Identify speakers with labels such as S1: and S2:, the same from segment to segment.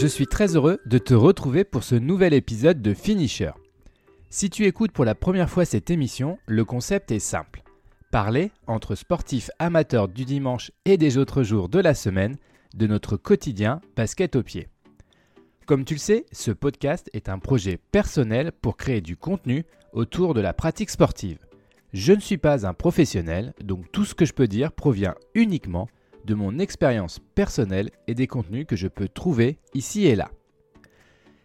S1: Je suis très heureux de te retrouver pour ce nouvel épisode de Finisher. Si tu écoutes pour la première fois cette émission, le concept est simple. Parler, entre sportifs amateurs du dimanche et des autres jours de la semaine, de notre quotidien basket au pied. Comme tu le sais, ce podcast est un projet personnel pour créer du contenu autour de la pratique sportive. Je ne suis pas un professionnel, donc tout ce que je peux dire provient uniquement de mon expérience personnelle et des contenus que je peux trouver ici et là.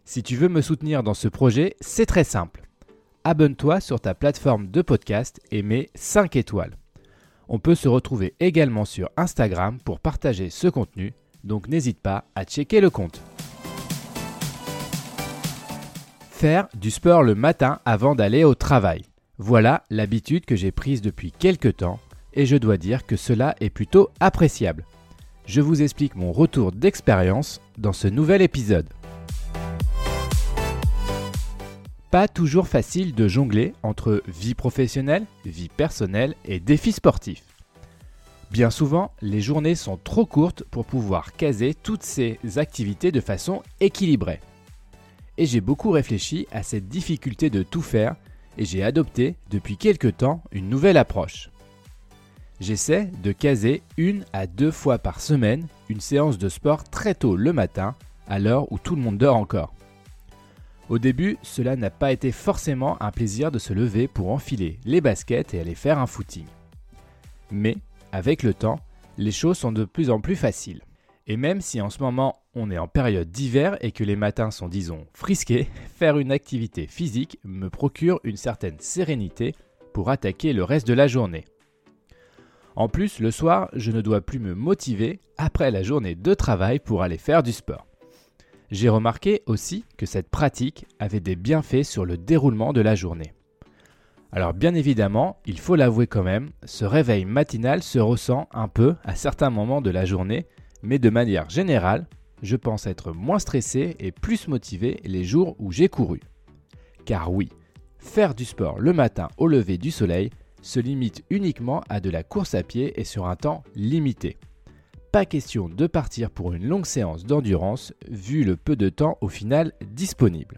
S1: Si tu veux me soutenir dans ce projet, c'est très simple. Abonne-toi sur ta plateforme de podcast et mets 5 étoiles. On peut se retrouver également sur Instagram pour partager ce contenu, donc n'hésite pas à checker le compte. Faire du sport le matin avant d'aller au travail. Voilà l'habitude que j'ai prise depuis quelques temps et je dois dire que cela est plutôt appréciable. Je vous explique mon retour d'expérience dans ce nouvel épisode. Pas toujours facile de jongler entre vie professionnelle, vie personnelle et défis sportifs. Bien souvent, les journées sont trop courtes pour pouvoir caser toutes ces activités de façon équilibrée. Et j'ai beaucoup réfléchi à cette difficulté de tout faire et j'ai adopté depuis quelque temps une nouvelle approche. J'essaie de caser une à deux fois par semaine une séance de sport très tôt le matin, à l'heure où tout le monde dort encore. Au début, cela n'a pas été forcément un plaisir de se lever pour enfiler les baskets et aller faire un footing. Mais, avec le temps, les choses sont de plus en plus faciles. Et même si en ce moment on est en période d'hiver et que les matins sont disons frisqués, faire une activité physique me procure une certaine sérénité pour attaquer le reste de la journée. En plus, le soir, je ne dois plus me motiver après la journée de travail pour aller faire du sport. J'ai remarqué aussi que cette pratique avait des bienfaits sur le déroulement de la journée. Alors bien évidemment, il faut l'avouer quand même, ce réveil matinal se ressent un peu à certains moments de la journée, mais de manière générale, je pense être moins stressé et plus motivé les jours où j'ai couru. Car oui, faire du sport le matin au lever du soleil se limite uniquement à de la course à pied et sur un temps limité. Pas question de partir pour une longue séance d'endurance vu le peu de temps au final disponible.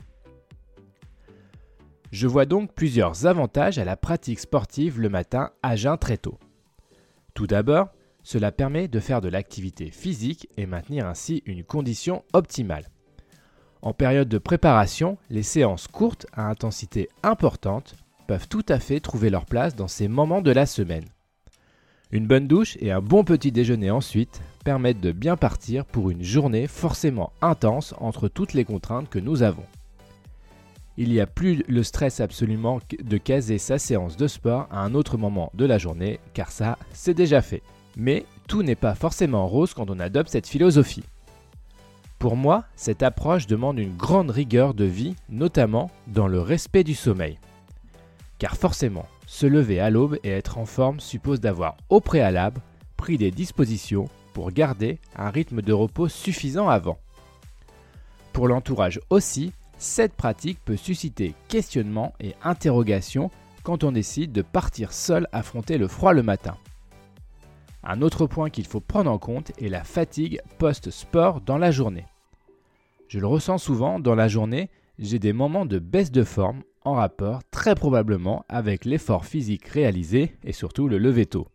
S1: Je vois donc plusieurs avantages à la pratique sportive le matin à jeun très tôt. Tout d'abord, cela permet de faire de l'activité physique et maintenir ainsi une condition optimale. En période de préparation, les séances courtes à intensité importante peuvent tout à fait trouver leur place dans ces moments de la semaine. Une bonne douche et un bon petit déjeuner ensuite permettent de bien partir pour une journée forcément intense entre toutes les contraintes que nous avons. Il n'y a plus le stress absolument de caser sa séance de sport à un autre moment de la journée, car ça, c'est déjà fait. Mais tout n'est pas forcément rose quand on adopte cette philosophie. Pour moi, cette approche demande une grande rigueur de vie, notamment dans le respect du sommeil. Car forcément, se lever à l'aube et être en forme suppose d'avoir au préalable pris des dispositions pour garder un rythme de repos suffisant avant. Pour l'entourage aussi, cette pratique peut susciter questionnements et interrogations quand on décide de partir seul affronter le froid le matin. Un autre point qu'il faut prendre en compte est la fatigue post-sport dans la journée. Je le ressens souvent dans la journée, j'ai des moments de baisse de forme en rapport très probablement avec l'effort physique réalisé et surtout le lever tôt.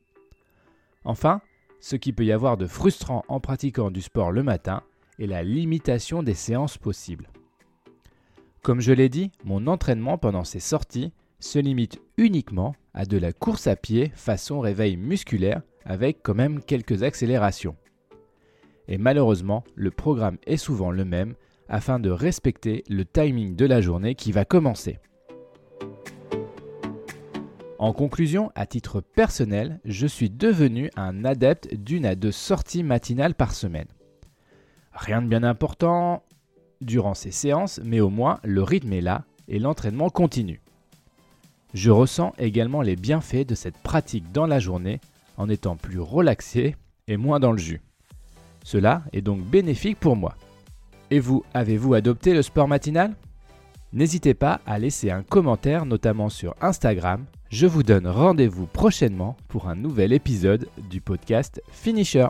S1: Enfin, ce qui peut y avoir de frustrant en pratiquant du sport le matin est la limitation des séances possibles. Comme je l'ai dit, mon entraînement pendant ces sorties se limite uniquement à de la course à pied façon réveil musculaire avec quand même quelques accélérations. Et malheureusement, le programme est souvent le même afin de respecter le timing de la journée qui va commencer. En conclusion, à titre personnel, je suis devenu un adepte d'une à deux sorties matinales par semaine. Rien de bien important durant ces séances, mais au moins le rythme est là et l'entraînement continue. Je ressens également les bienfaits de cette pratique dans la journée en étant plus relaxé et moins dans le jus. Cela est donc bénéfique pour moi. Et vous, avez-vous adopté le sport matinal? N'hésitez pas à laisser un commentaire, notamment sur Instagram. Je vous donne rendez-vous prochainement pour un nouvel épisode du podcast Finisher.